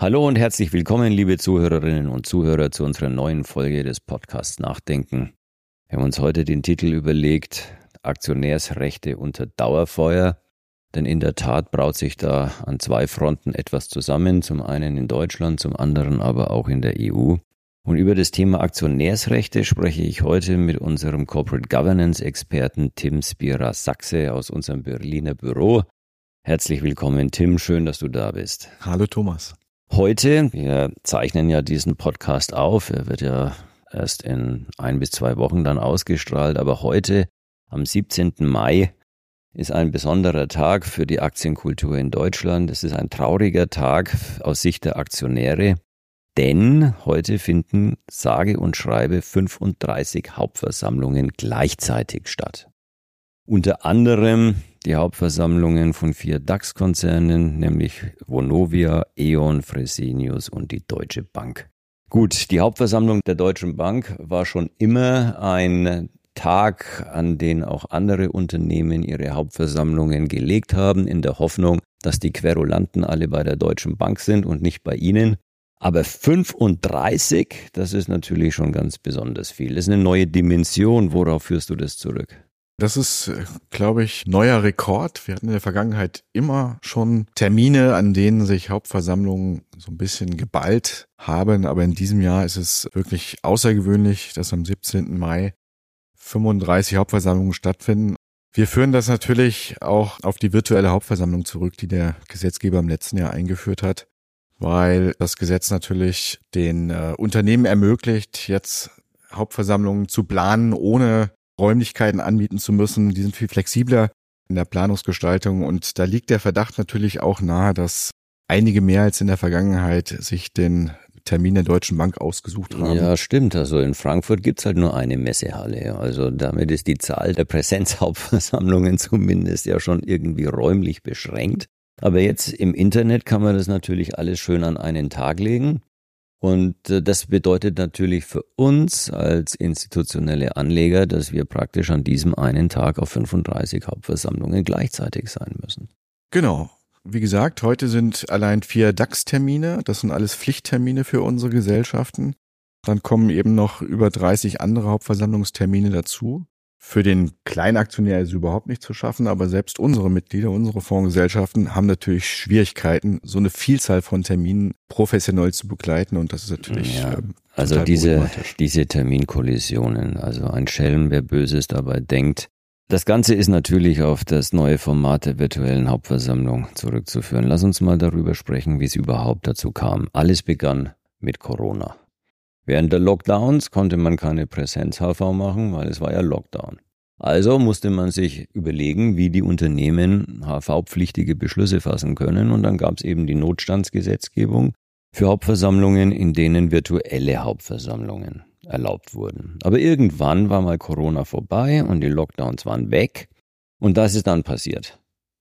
Hallo und herzlich willkommen, liebe Zuhörerinnen und Zuhörer, zu unserer neuen Folge des Podcasts Nachdenken. Wir haben uns heute den Titel überlegt, Aktionärsrechte unter Dauerfeuer. Denn in der Tat braut sich da an zwei Fronten etwas zusammen, zum einen in Deutschland, zum anderen aber auch in der EU. Und über das Thema Aktionärsrechte spreche ich heute mit unserem Corporate Governance Experten Tim Spira Sachse aus unserem Berliner Büro. Herzlich willkommen, Tim. Schön, dass du da bist. Hallo, Thomas. Heute, wir zeichnen ja diesen Podcast auf. Er wird ja erst in ein bis zwei Wochen dann ausgestrahlt. Aber heute, am 17. Mai, ist ein besonderer Tag für die Aktienkultur in Deutschland. Es ist ein trauriger Tag aus Sicht der Aktionäre, denn heute finden sage und schreibe 35 Hauptversammlungen gleichzeitig statt. Unter anderem die Hauptversammlungen von vier DAX-Konzernen, nämlich Vonovia, E.ON, Fresenius und die Deutsche Bank. Gut, die Hauptversammlung der Deutschen Bank war schon immer ein Tag, an den auch andere Unternehmen ihre Hauptversammlungen gelegt haben, in der Hoffnung, dass die Querulanten alle bei der Deutschen Bank sind und nicht bei ihnen. Aber 35, das ist natürlich schon ganz besonders viel. Das ist eine neue Dimension. Worauf führst du das zurück? Das ist, glaube ich, neuer Rekord. Wir hatten in der Vergangenheit immer schon Termine, an denen sich Hauptversammlungen so ein bisschen geballt haben. Aber in diesem Jahr ist es wirklich außergewöhnlich, dass am 17. Mai 35 Hauptversammlungen stattfinden. Wir führen das natürlich auch auf die virtuelle Hauptversammlung zurück, die der Gesetzgeber im letzten Jahr eingeführt hat, weil das Gesetz natürlich den äh, Unternehmen ermöglicht, jetzt Hauptversammlungen zu planen, ohne Räumlichkeiten anbieten zu müssen. Die sind viel flexibler in der Planungsgestaltung und da liegt der Verdacht natürlich auch nahe, dass einige mehr als in der Vergangenheit sich den Termin der Deutschen Bank ausgesucht haben. Ja, stimmt. Also in Frankfurt gibt's halt nur eine Messehalle. Also damit ist die Zahl der Präsenzhauptversammlungen zumindest ja schon irgendwie räumlich beschränkt. Aber jetzt im Internet kann man das natürlich alles schön an einen Tag legen. Und äh, das bedeutet natürlich für uns als institutionelle Anleger, dass wir praktisch an diesem einen Tag auf 35 Hauptversammlungen gleichzeitig sein müssen. Genau. Wie gesagt, heute sind allein vier DAX-Termine. Das sind alles Pflichttermine für unsere Gesellschaften. Dann kommen eben noch über 30 andere Hauptversammlungstermine dazu. Für den Kleinaktionär ist es überhaupt nicht zu schaffen, aber selbst unsere Mitglieder, unsere Fondsgesellschaften haben natürlich Schwierigkeiten, so eine Vielzahl von Terminen professionell zu begleiten und das ist natürlich. Ja, ähm, also diese, diese Terminkollisionen, also ein Schelm, wer Böses dabei denkt, das Ganze ist natürlich auf das neue Format der virtuellen Hauptversammlung zurückzuführen. Lass uns mal darüber sprechen, wie es überhaupt dazu kam. Alles begann mit Corona. Während der Lockdowns konnte man keine Präsenz-HV machen, weil es war ja Lockdown. Also musste man sich überlegen, wie die Unternehmen HV-pflichtige Beschlüsse fassen können und dann gab es eben die Notstandsgesetzgebung für Hauptversammlungen, in denen virtuelle Hauptversammlungen erlaubt wurden. Aber irgendwann war mal Corona vorbei und die Lockdowns waren weg. Und das ist dann passiert.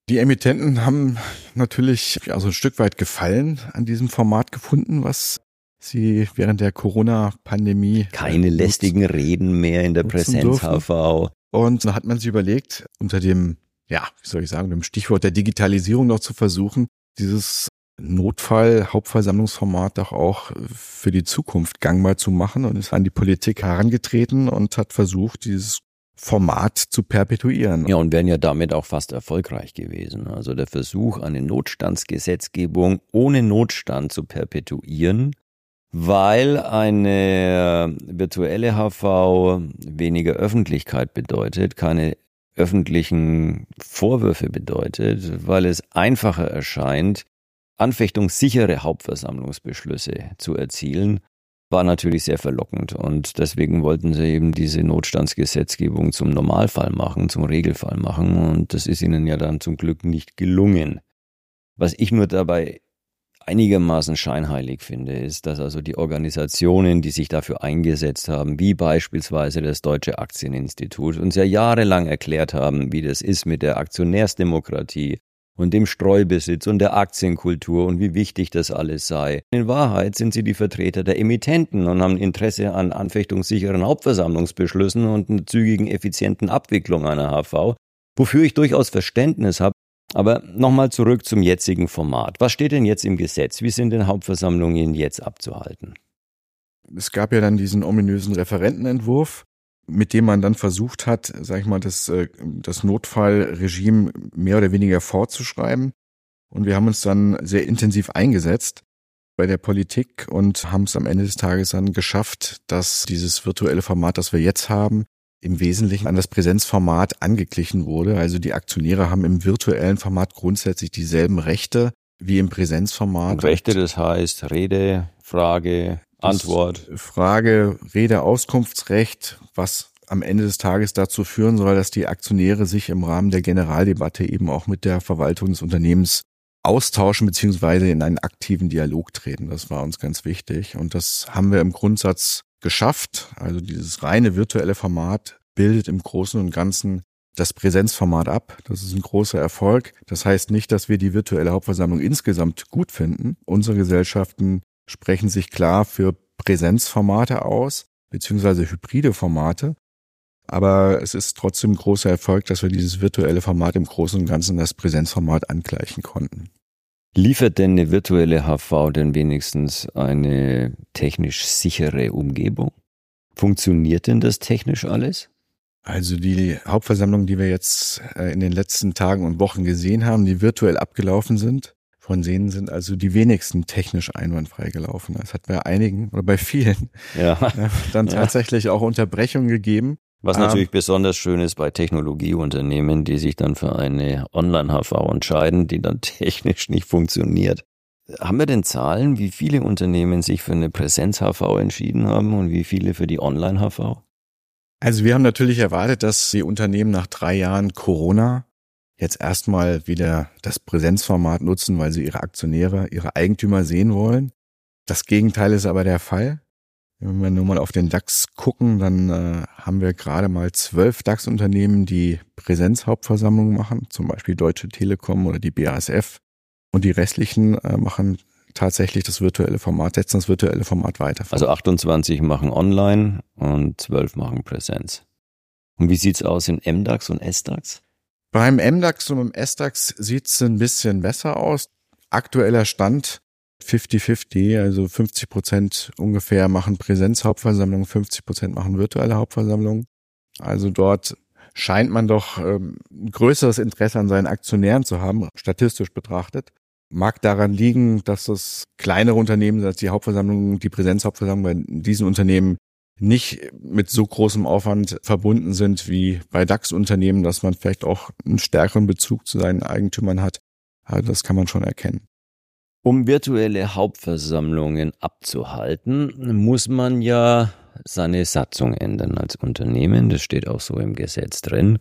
Die Emittenten haben natürlich also ein Stück weit Gefallen an diesem Format gefunden, was sie während der Corona-Pandemie. Keine lästigen Reden mehr in der Präsenz-HV. Und dann hat man sich überlegt, unter dem, ja, wie soll ich sagen, dem Stichwort der Digitalisierung noch zu versuchen, dieses Notfall-Hauptversammlungsformat doch auch für die Zukunft gangbar zu machen und ist an die Politik herangetreten und hat versucht, dieses Format zu perpetuieren. Ja, und wären ja damit auch fast erfolgreich gewesen. Also der Versuch, eine Notstandsgesetzgebung ohne Notstand zu perpetuieren, weil eine virtuelle HV weniger Öffentlichkeit bedeutet, keine öffentlichen Vorwürfe bedeutet, weil es einfacher erscheint, anfechtungssichere Hauptversammlungsbeschlüsse zu erzielen, war natürlich sehr verlockend. Und deswegen wollten sie eben diese Notstandsgesetzgebung zum Normalfall machen, zum Regelfall machen. Und das ist ihnen ja dann zum Glück nicht gelungen. Was ich nur dabei einigermaßen scheinheilig finde, ist, dass also die Organisationen, die sich dafür eingesetzt haben, wie beispielsweise das Deutsche Aktieninstitut, uns ja jahrelang erklärt haben, wie das ist mit der Aktionärsdemokratie und dem Streubesitz und der Aktienkultur und wie wichtig das alles sei. In Wahrheit sind sie die Vertreter der Emittenten und haben Interesse an anfechtungssicheren Hauptversammlungsbeschlüssen und einer zügigen, effizienten Abwicklung einer HV, wofür ich durchaus Verständnis habe, Aber nochmal zurück zum jetzigen Format. Was steht denn jetzt im Gesetz? Wie sind denn Hauptversammlungen jetzt abzuhalten? Es gab ja dann diesen ominösen Referentenentwurf, mit dem man dann versucht hat, sag ich mal, das, äh, das Notfallregime mehr oder weniger vorzuschreiben. Und wir haben uns dann sehr intensiv eingesetzt bei der Politik und haben es am Ende des Tages dann geschafft, dass dieses virtuelle Format, das wir jetzt haben, im Wesentlichen an das Präsenzformat angeglichen wurde. Also die Aktionäre haben im virtuellen Format grundsätzlich dieselben Rechte wie im Präsenzformat. Und Rechte, das heißt Rede, Frage, Antwort. Frage, Rede, Auskunftsrecht, was am Ende des Tages dazu führen soll, dass die Aktionäre sich im Rahmen der Generaldebatte eben auch mit der Verwaltung des Unternehmens austauschen beziehungsweise in einen aktiven Dialog treten. Das war uns ganz wichtig und das haben wir im Grundsatz geschafft. Also dieses reine virtuelle Format bildet im Großen und Ganzen das Präsenzformat ab. Das ist ein großer Erfolg. Das heißt nicht, dass wir die virtuelle Hauptversammlung insgesamt gut finden. Unsere Gesellschaften sprechen sich klar für Präsenzformate aus, beziehungsweise hybride Formate. Aber es ist trotzdem ein großer Erfolg, dass wir dieses virtuelle Format im Großen und Ganzen das Präsenzformat angleichen konnten. Liefert denn eine virtuelle HV denn wenigstens eine technisch sichere Umgebung? Funktioniert denn das technisch alles? Also die Hauptversammlungen, die wir jetzt äh, in den letzten Tagen und Wochen gesehen haben, die virtuell abgelaufen sind, von denen sind also die wenigsten technisch einwandfrei gelaufen. Es hat bei einigen oder bei vielen ja. Dann tatsächlich ja. auch Unterbrechungen gegeben. Was natürlich besonders schön ist bei Technologieunternehmen, die sich dann für eine Online-HV entscheiden, die dann technisch nicht funktioniert. Haben wir denn Zahlen, wie viele Unternehmen sich für eine Präsenz-HV entschieden haben und wie viele für die Online-HV? Also wir haben natürlich erwartet, dass die Unternehmen nach drei Jahren Corona jetzt erstmal wieder das Präsenzformat nutzen, weil sie ihre Aktionäre, ihre Eigentümer sehen wollen. Das Gegenteil ist aber der Fall. Wenn wir nur mal auf den DAX gucken, dann äh, haben wir gerade mal zwölf DAX-Unternehmen, die Präsenzhauptversammlungen machen, zum Beispiel Deutsche Telekom oder die BASF. Und die restlichen äh, machen tatsächlich das virtuelle Format, setzen das virtuelle Format weiter. Also 28 machen online und 12 machen Präsenz. Und wie sieht's aus in MDAX und SDAX? Beim MDAX und im SDAX sieht's ein bisschen besser aus. Aktueller Stand 50-50, also 50 Prozent ungefähr machen Präsenzhauptversammlungen, 50 Prozent machen virtuelle Hauptversammlungen. Also dort scheint man doch ähm, größeres Interesse an seinen Aktionären zu haben, statistisch betrachtet. Mag daran liegen, dass es kleinere Unternehmen als die Hauptversammlung, die Präsenzhauptversammlung bei diesen Unternehmen nicht mit so großem Aufwand verbunden sind wie bei DAX-Unternehmen, dass man vielleicht auch einen stärkeren Bezug zu seinen Eigentümern hat. Also das kann man schon erkennen. Um virtuelle Hauptversammlungen abzuhalten, muss man ja seine Satzung ändern als Unternehmen. Das steht auch so im Gesetz drin.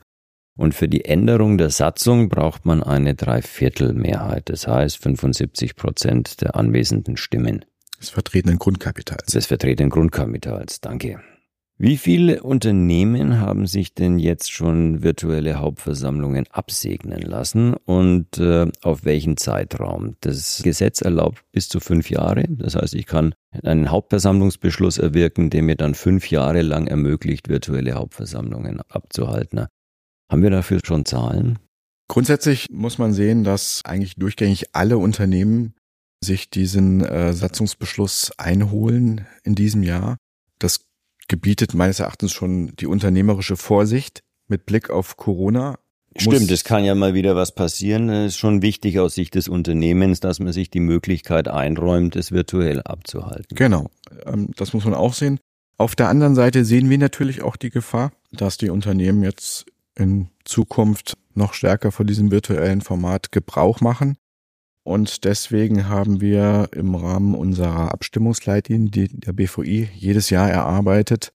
Und für die Änderung der Satzung braucht man eine Dreiviertelmehrheit, das heißt 75 Prozent der anwesenden Stimmen. Des vertretenen Grundkapitals. Des vertretenen Grundkapitals, danke. Wie viele Unternehmen haben sich denn jetzt schon virtuelle Hauptversammlungen absegnen lassen und äh, auf welchen Zeitraum? Das Gesetz erlaubt bis zu fünf Jahre. Das heißt, ich kann einen Hauptversammlungsbeschluss erwirken, der mir dann fünf Jahre lang ermöglicht, virtuelle Hauptversammlungen abzuhalten. Haben wir dafür schon Zahlen? Grundsätzlich muss man sehen, dass eigentlich durchgängig alle Unternehmen sich diesen äh, Satzungsbeschluss einholen in diesem Jahr. Gebietet meines Erachtens schon die unternehmerische Vorsicht mit Blick auf Corona. Stimmt, es kann ja mal wieder was passieren. Es ist schon wichtig aus Sicht des Unternehmens, dass man sich die Möglichkeit einräumt, es virtuell abzuhalten. Genau, ähm, das muss man auch sehen. Auf der anderen Seite sehen wir natürlich auch die Gefahr, dass die Unternehmen jetzt in Zukunft noch stärker von diesem virtuellen Format Gebrauch machen. Und deswegen haben wir im Rahmen unserer Abstimmungsleitlinien, die der BVI jedes Jahr erarbeitet,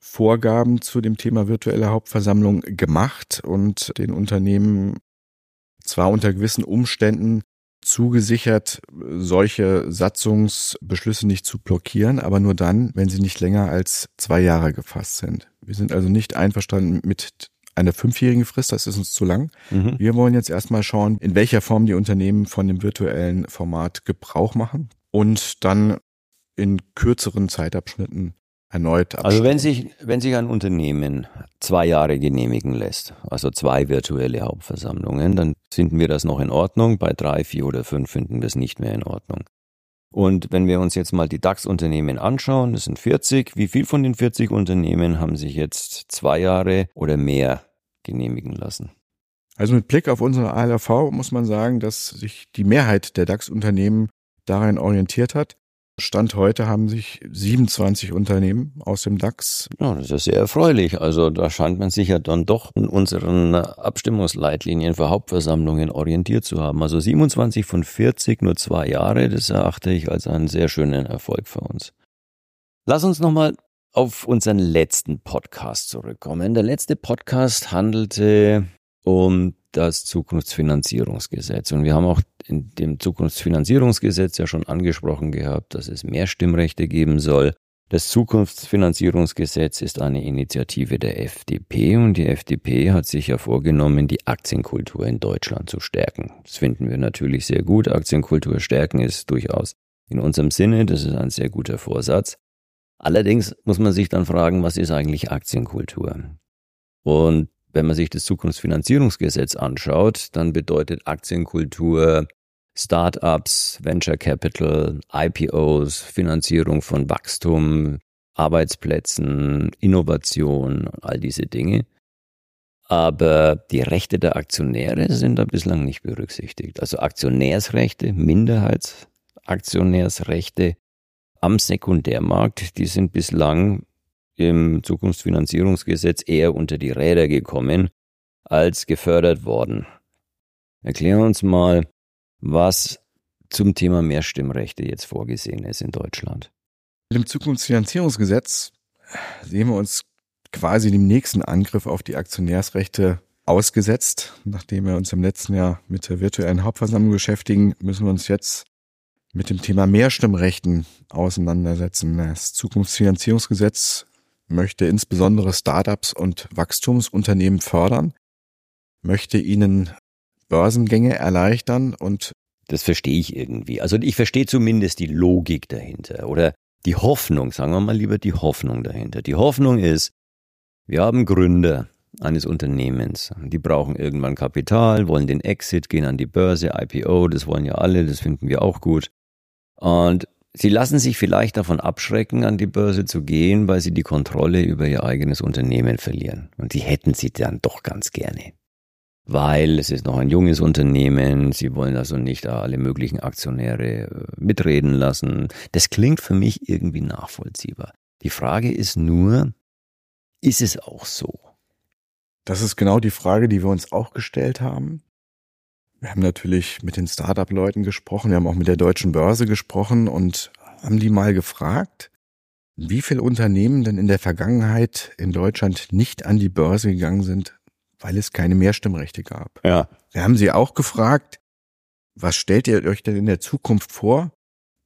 Vorgaben zu dem Thema virtuelle Hauptversammlung gemacht und den Unternehmen zwar unter gewissen Umständen zugesichert, solche Satzungsbeschlüsse nicht zu blockieren, aber nur dann, wenn sie nicht länger als zwei Jahre gefasst sind. Wir sind also nicht einverstanden mit eine fünfjährige Frist, das ist uns zu lang. Mhm. Wir wollen jetzt erstmal schauen, in welcher Form die Unternehmen von dem virtuellen Format Gebrauch machen und dann in kürzeren Zeitabschnitten erneut abstimmen. Also wenn sich, wenn sich ein Unternehmen zwei Jahre genehmigen lässt, also zwei virtuelle Hauptversammlungen, dann finden wir das noch in Ordnung. Bei drei, vier oder fünf finden wir es nicht mehr in Ordnung. Und wenn wir uns jetzt mal die DAX-Unternehmen anschauen, das sind 40, wie viel von den 40 Unternehmen haben sich jetzt zwei Jahre oder mehr genehmigen lassen? Also mit Blick auf unsere ALV muss man sagen, dass sich die Mehrheit der DAX-Unternehmen darin orientiert hat. Stand heute haben sich 27 Unternehmen aus dem DAX. Ja, das ist sehr erfreulich. Also da scheint man sich ja dann doch in unseren Abstimmungsleitlinien für Hauptversammlungen orientiert zu haben. Also 27 von 40, nur zwei Jahre, das erachte ich als einen sehr schönen Erfolg für uns. Lass uns nochmal auf unseren letzten Podcast zurückkommen. Der letzte Podcast handelte um das Zukunftsfinanzierungsgesetz. Und wir haben auch in dem Zukunftsfinanzierungsgesetz ja schon angesprochen gehabt, dass es mehr Stimmrechte geben soll. Das Zukunftsfinanzierungsgesetz ist eine Initiative der FDP und die FDP hat sich ja vorgenommen, die Aktienkultur in Deutschland zu stärken. Das finden wir natürlich sehr gut. Aktienkultur stärken ist durchaus in unserem Sinne. Das ist ein sehr guter Vorsatz. Allerdings muss man sich dann fragen, was ist eigentlich Aktienkultur? Und wenn man sich das Zukunftsfinanzierungsgesetz anschaut, dann bedeutet Aktienkultur Startups, Venture Capital, IPOs, Finanzierung von Wachstum, Arbeitsplätzen, Innovation, all diese Dinge. Aber die Rechte der Aktionäre sind da bislang nicht berücksichtigt. Also Aktionärsrechte, Minderheitsaktionärsrechte am Sekundärmarkt, die sind bislang im Zukunftsfinanzierungsgesetz eher unter die Räder gekommen als gefördert worden. Erklär uns mal, was zum Thema Mehrstimmrechte jetzt vorgesehen ist in Deutschland. Mit dem Zukunftsfinanzierungsgesetz sehen wir uns quasi dem nächsten Angriff auf die Aktionärsrechte ausgesetzt. Nachdem wir uns im letzten Jahr mit der virtuellen Hauptversammlung beschäftigen, müssen wir uns jetzt mit dem Thema Mehrstimmrechten auseinandersetzen. Das Zukunftsfinanzierungsgesetz möchte insbesondere Startups und Wachstumsunternehmen fördern, möchte ihnen Börsengänge erleichtern und das verstehe ich irgendwie. Also ich verstehe zumindest die Logik dahinter oder die Hoffnung, sagen wir mal lieber die Hoffnung dahinter. Die Hoffnung ist, wir haben Gründer eines Unternehmens, die brauchen irgendwann Kapital, wollen den Exit, gehen an die Börse, IPO, das wollen ja alle, das finden wir auch gut. Und Sie lassen sich vielleicht davon abschrecken, an die Börse zu gehen, weil sie die Kontrolle über ihr eigenes Unternehmen verlieren. Und die hätten sie dann doch ganz gerne. Weil es ist noch ein junges Unternehmen, sie wollen also nicht alle möglichen Aktionäre äh, mitreden lassen. Das klingt für mich irgendwie nachvollziehbar. Die Frage ist nur, ist es auch so? Das ist genau die Frage, die wir uns auch gestellt haben. Wir haben natürlich mit den Startup-Leuten gesprochen, wir haben auch mit der deutschen Börse gesprochen und haben die mal gefragt, wie viele Unternehmen denn in der Vergangenheit in Deutschland nicht an die Börse gegangen sind, weil es keine Mehrstimmrechte gab. Ja. Wir haben sie auch gefragt, was stellt ihr euch denn in der Zukunft vor?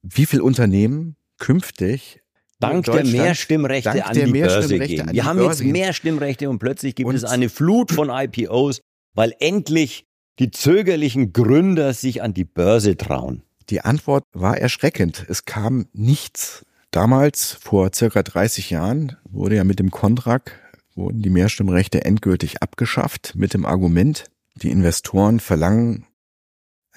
Wie viele Unternehmen künftig Dank der Mehrstimmrechte dank an der die Börse gehen. Wir haben Börse jetzt Mehrstimmrechte und plötzlich gibt und es eine Flut von IPOs, weil endlich die zögerlichen Gründer sich an die Börse trauen? Die Antwort war erschreckend. Es kam nichts. Damals, vor circa 30 Jahren, wurde ja mit dem Kontrak, wurden die Mehrstimmrechte endgültig abgeschafft mit dem Argument, die Investoren verlangen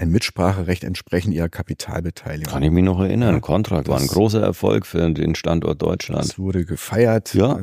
ein Mitspracherecht entsprechend ihrer Kapitalbeteiligung. Kann ich mich noch erinnern. Kontrakt war ein großer Erfolg für den Standort Deutschland. Es wurde gefeiert. Ja.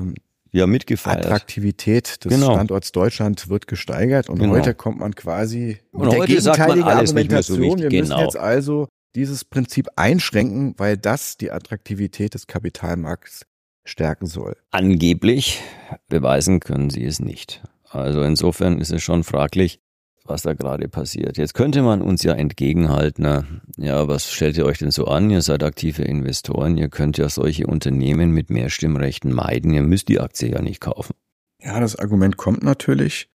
Ja mitgefeiert. Attraktivität des genau. Standorts Deutschland wird gesteigert und genau. heute kommt man quasi und mit der gegenteiligen Argumentation. So wir genau. müssen jetzt also dieses Prinzip einschränken, weil das die Attraktivität des Kapitalmarkts stärken soll. Angeblich beweisen können sie es nicht. Also insofern ist es schon fraglich, was da gerade passiert. Jetzt könnte man uns ja entgegenhalten, ja, was stellt ihr euch denn so an? Ihr seid aktive Investoren, ihr könnt ja solche Unternehmen mit mehr Stimmrechten meiden, ihr müsst die Aktie ja nicht kaufen. Ja, das Argument kommt natürlich.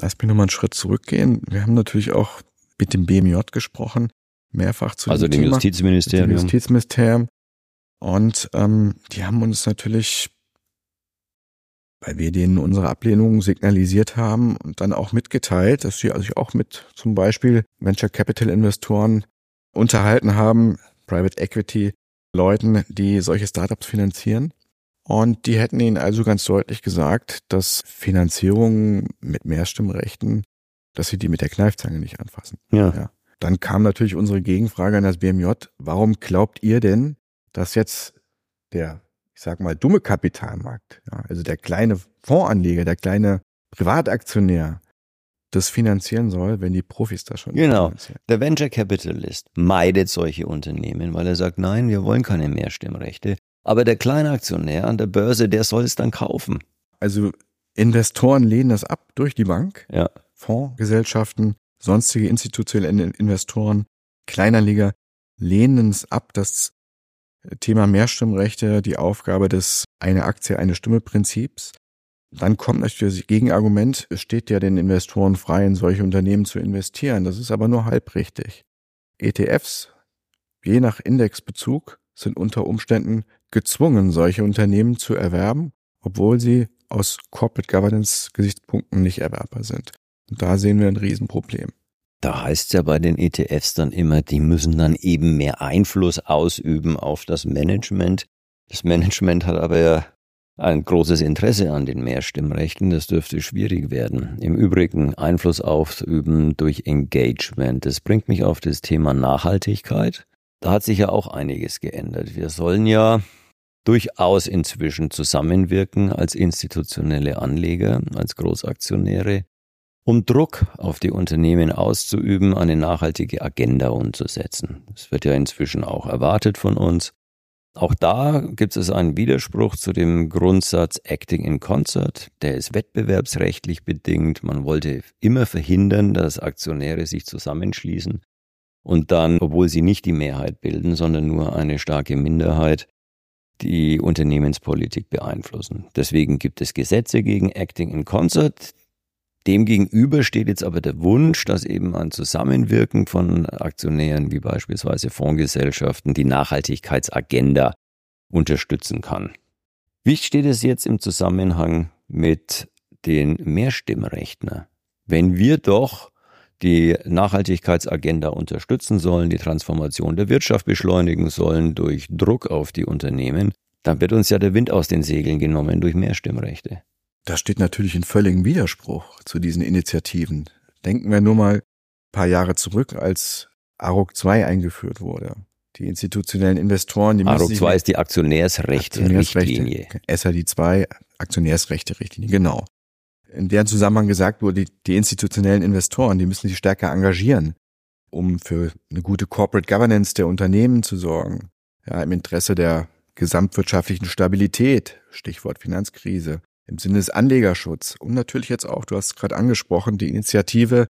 Lass mich nochmal einen Schritt zurückgehen. Wir haben natürlich auch mit dem BMJ gesprochen, mehrfach zu Also dem, dem Justizministerium. Dem Justizministerium. Und ähm, die haben uns natürlich weil wir denen unsere Ablehnung signalisiert haben und dann auch mitgeteilt, dass sie sich auch mit zum Beispiel Venture Capital Investoren unterhalten haben, Private Equity Leuten, die solche Startups finanzieren. Und die hätten ihnen also ganz deutlich gesagt, dass Finanzierungen mit Mehrstimmrechten, dass sie die mit der Kneifzange nicht anfassen. Ja. ja. Dann kam natürlich unsere Gegenfrage an das BMJ. Warum glaubt ihr denn, dass jetzt der, ich sag mal, dumme Kapitalmarkt, ja, also der kleine Fondsanleger, der kleine Privataktionär, das finanzieren soll, wenn die Profis das schon Genau. Finanzieren. Der Venture Capitalist meidet solche Unternehmen, weil er sagt, nein, wir wollen keine Mehrstimmrechte. Aber der kleine Aktionär an der Börse, der soll es dann kaufen. Also Investoren lehnen das ab durch die Bank. Ja. Fondsgesellschaften, sonstige institutionelle Investoren, Kleinanleger lehnen es ab, das Thema Mehrstimmrechte, die Aufgabe des eine Aktie, eine Stimme Prinzips. Dann kommt natürlich das Gegenargument, es steht ja den Investoren frei, in solche Unternehmen zu investieren. Das ist aber nur halb richtig. ETFs, je nach Indexbezug, sind unter Umständen gezwungen, solche Unternehmen zu erwerben, obwohl sie aus Corporate Governance Gesichtspunkten nicht erwerbbar sind. Und da sehen wir ein Riesenproblem. Da heißt es ja bei den ETFs dann immer, die müssen dann eben mehr Einfluss ausüben auf das Management. Das Management hat aber ja ein großes Interesse an den Mehrstimmrechten. Das dürfte schwierig werden. Im Übrigen Einfluss ausüben durch Engagement. Das bringt mich auf das Thema Nachhaltigkeit. Da hat sich ja auch einiges geändert. Wir sollen ja durchaus inzwischen zusammenwirken als institutionelle Anleger, als Großaktionäre um Druck auf die Unternehmen auszuüben, eine nachhaltige Agenda umzusetzen. Das wird ja inzwischen auch erwartet von uns. Auch da gibt es einen Widerspruch zu dem Grundsatz Acting in Concert. Der ist wettbewerbsrechtlich bedingt. Man wollte immer verhindern, dass Aktionäre sich zusammenschließen und dann, obwohl sie nicht die Mehrheit bilden, sondern nur eine starke Minderheit, die Unternehmenspolitik beeinflussen. Deswegen gibt es Gesetze gegen Acting in Concert. Demgegenüber steht jetzt aber der Wunsch, dass eben ein Zusammenwirken von Aktionären wie beispielsweise Fondsgesellschaften die Nachhaltigkeitsagenda unterstützen kann. Wie steht es jetzt im Zusammenhang mit den Mehrstimmrechten? Wenn wir doch die Nachhaltigkeitsagenda unterstützen sollen, die Transformation der Wirtschaft beschleunigen sollen durch Druck auf die Unternehmen, dann wird uns ja der Wind aus den Segeln genommen durch Mehrstimmrechte. Das steht natürlich in völligem Widerspruch zu diesen Initiativen. Denken wir nur mal ein paar Jahre zurück, als ARUG 2 eingeführt wurde. Die institutionellen Investoren, die ARUG 2 ist die Aktionärsrechte, Aktionärsrechte Richtlinie. SRD 2, Aktionärsrechte Richtlinie, genau. In deren Zusammenhang gesagt wurde, die, die institutionellen Investoren, die müssen sich stärker engagieren, um für eine gute Corporate Governance der Unternehmen zu sorgen. Ja, im Interesse der gesamtwirtschaftlichen Stabilität, Stichwort Finanzkrise, im Sinne des Anlegerschutzes und natürlich jetzt auch, du hast es gerade angesprochen, die Initiative,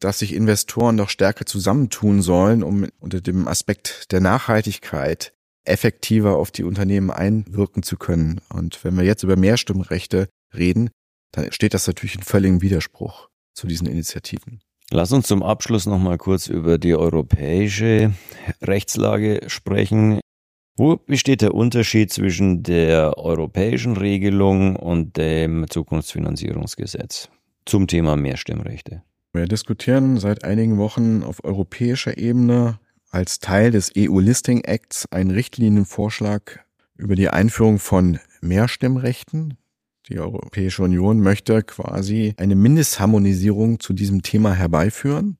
dass sich Investoren noch stärker zusammentun sollen, um unter dem Aspekt der Nachhaltigkeit effektiver auf die Unternehmen einwirken zu können. Und wenn wir jetzt über Mehrstimmrechte reden, dann steht das natürlich in völligem Widerspruch zu diesen Initiativen. Lass uns zum Abschluss noch mal kurz über die europäische Rechtslage sprechen. Wo besteht der Unterschied zwischen der europäischen Regelung und dem Zukunftsfinanzierungsgesetz zum Thema Mehrstimmrechte? Wir diskutieren seit einigen Wochen auf europäischer Ebene als Teil des EU-Listing Acts einen Richtlinienvorschlag über die Einführung von Mehrstimmrechten. Die Europäische Union möchte quasi eine Mindestharmonisierung zu diesem Thema herbeiführen.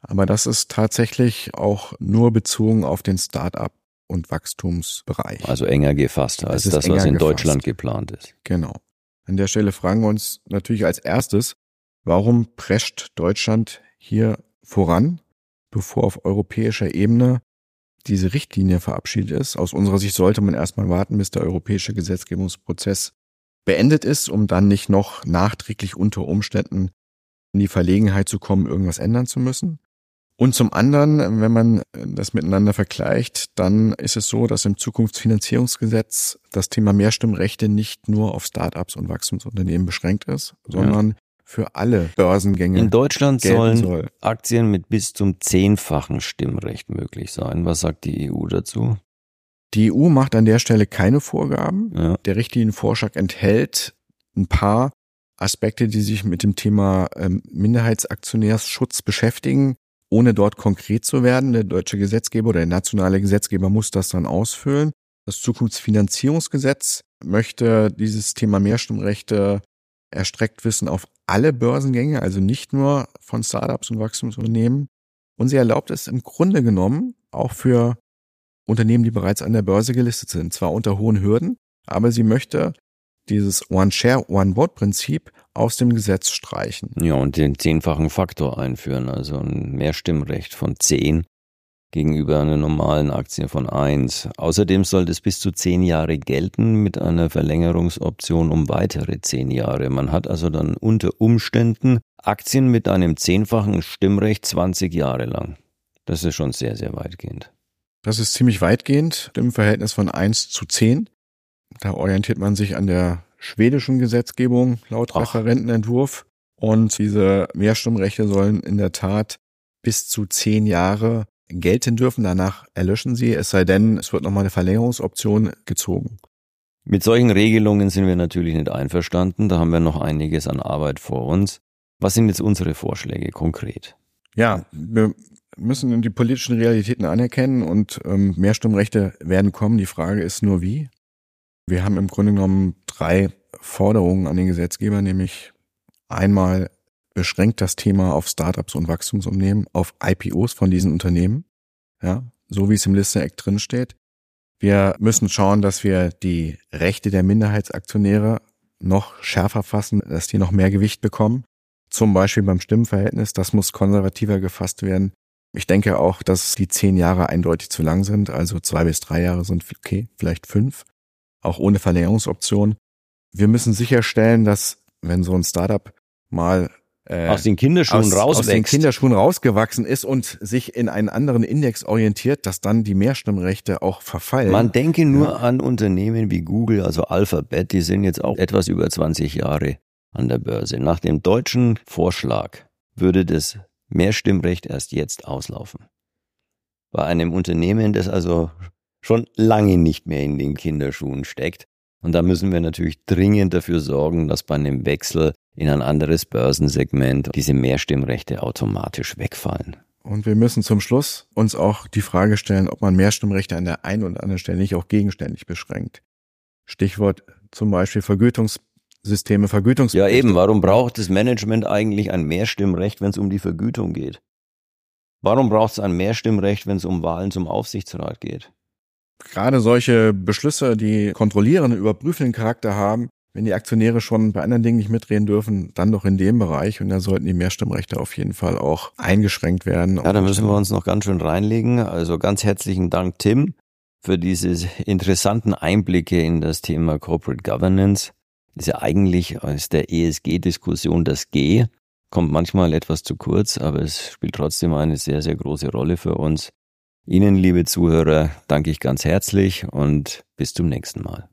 Aber das ist tatsächlich auch nur bezogen auf den Start-up und Wachstumsbereich. Also enger gefasst als das, das was in gefasst. Deutschland geplant ist. Genau. An der Stelle fragen wir uns natürlich als erstes, warum prescht Deutschland hier voran, bevor auf europäischer Ebene diese Richtlinie verabschiedet ist? Aus unserer Sicht sollte man erstmal warten, bis der europäische Gesetzgebungsprozess beendet ist, um dann nicht noch nachträglich unter Umständen in die Verlegenheit zu kommen, irgendwas ändern zu müssen. Und zum anderen, wenn man das miteinander vergleicht, dann ist es so, dass im Zukunftsfinanzierungsgesetz das Thema Mehrstimmrechte nicht nur auf Startups und Wachstumsunternehmen beschränkt ist, sondern ja. für alle Börsengänge. In Deutschland sollen soll. Aktien mit bis zum zehnfachen Stimmrecht möglich sein. Was sagt die EU dazu? Die EU macht an der Stelle keine Vorgaben. Ja. Der Richtlinienvorschlag enthält ein paar Aspekte, die sich mit dem Thema ähm, Minderheitsaktionärsschutz beschäftigen ohne dort konkret zu werden. Der deutsche Gesetzgeber oder der nationale Gesetzgeber muss das dann ausfüllen. Das Zukunftsfinanzierungsgesetz möchte dieses Thema Mehrstimmrechte erstreckt wissen auf alle Börsengänge, also nicht nur von Startups und Wachstumsunternehmen. Und sie erlaubt es im Grunde genommen auch für Unternehmen, die bereits an der Börse gelistet sind, zwar unter hohen Hürden, aber sie möchte dieses One Share, One Vote Prinzip aus dem Gesetz streichen. Ja, und den zehnfachen Faktor einführen, also ein Mehrstimmrecht von zehn gegenüber einer normalen Aktie von eins. Außerdem soll das bis zu zehn Jahre gelten mit einer Verlängerungsoption um weitere zehn Jahre. Man hat also dann unter Umständen Aktien mit einem zehnfachen Stimmrecht 20 Jahre lang. Das ist schon sehr, sehr weitgehend. Das ist ziemlich weitgehend im Verhältnis von eins zu zehn. Da orientiert man sich an der schwedischen Gesetzgebung laut Ach. Referentenentwurf. Und diese Mehrstimmrechte sollen in der Tat bis zu zehn Jahre gelten dürfen. Danach erlöschen sie, es sei denn, es wird nochmal eine Verlängerungsoption gezogen. Mit solchen Regelungen sind wir natürlich nicht einverstanden. Da haben wir noch einiges an Arbeit vor uns. Was sind jetzt unsere Vorschläge konkret? Ja, wir müssen die politischen Realitäten anerkennen und ähm, Mehrstimmrechte werden kommen. Die Frage ist nur wie. Wir haben im Grunde genommen drei Forderungen an den Gesetzgeber, nämlich einmal beschränkt das Thema auf Startups und Wachstumsunternehmen, auf IPOs von diesen Unternehmen, ja, so wie es im Liste Act drin steht. Wir müssen schauen, dass wir die Rechte der Minderheitsaktionäre noch schärfer fassen, dass die noch mehr Gewicht bekommen. Zum Beispiel beim Stimmenverhältnis, das muss konservativer gefasst werden. Ich denke auch, dass die zehn Jahre eindeutig zu lang sind, also zwei bis drei Jahre sind okay, vielleicht fünf auch ohne Verlängerungsoption. Wir müssen sicherstellen, dass wenn so ein Startup mal äh, aus den Kinderschuhen aus, aus den Kinderschuhen rausgewachsen ist und sich in einen anderen Index orientiert, dass dann die Mehrstimmrechte auch verfallen. Man denke nur ja. an Unternehmen wie Google, also Alphabet, die sind jetzt auch etwas über 20 Jahre an der Börse. Nach dem deutschen Vorschlag würde das Mehrstimmrecht erst jetzt auslaufen. Bei einem Unternehmen, das also schon lange nicht mehr in den Kinderschuhen steckt. Und da müssen wir natürlich dringend dafür sorgen, dass bei einem Wechsel in ein anderes Börsensegment diese Mehrstimmrechte automatisch wegfallen. Und wir müssen zum Schluss uns auch die Frage stellen, ob man Mehrstimmrechte an der einen oder anderen Stelle nicht auch gegenständig beschränkt. Stichwort zum Beispiel Vergütungssysteme, Vergütungs Ja eben, warum braucht das Management eigentlich ein Mehrstimmrecht, wenn es um die Vergütung geht? Warum braucht es ein Mehrstimmrecht, wenn es um Wahlen zum Aufsichtsrat geht? Gerade solche Beschlüsse, die kontrollierenden, überprüfenden Charakter haben, wenn die Aktionäre schon bei anderen Dingen nicht mitreden dürfen, dann doch in dem Bereich und da sollten die Mehrstimmrechte auf jeden Fall auch eingeschränkt werden. Ja, da müssen wir uns noch ganz schön reinlegen. Also ganz herzlichen Dank, Tim, für diese interessanten Einblicke in das Thema Corporate Governance. Das ist ja eigentlich aus der ESG-Diskussion das G, kommt manchmal etwas zu kurz, aber es spielt trotzdem eine sehr, sehr große Rolle für uns. Ihnen, liebe Zuhörer, danke ich ganz herzlich und bis zum nächsten Mal.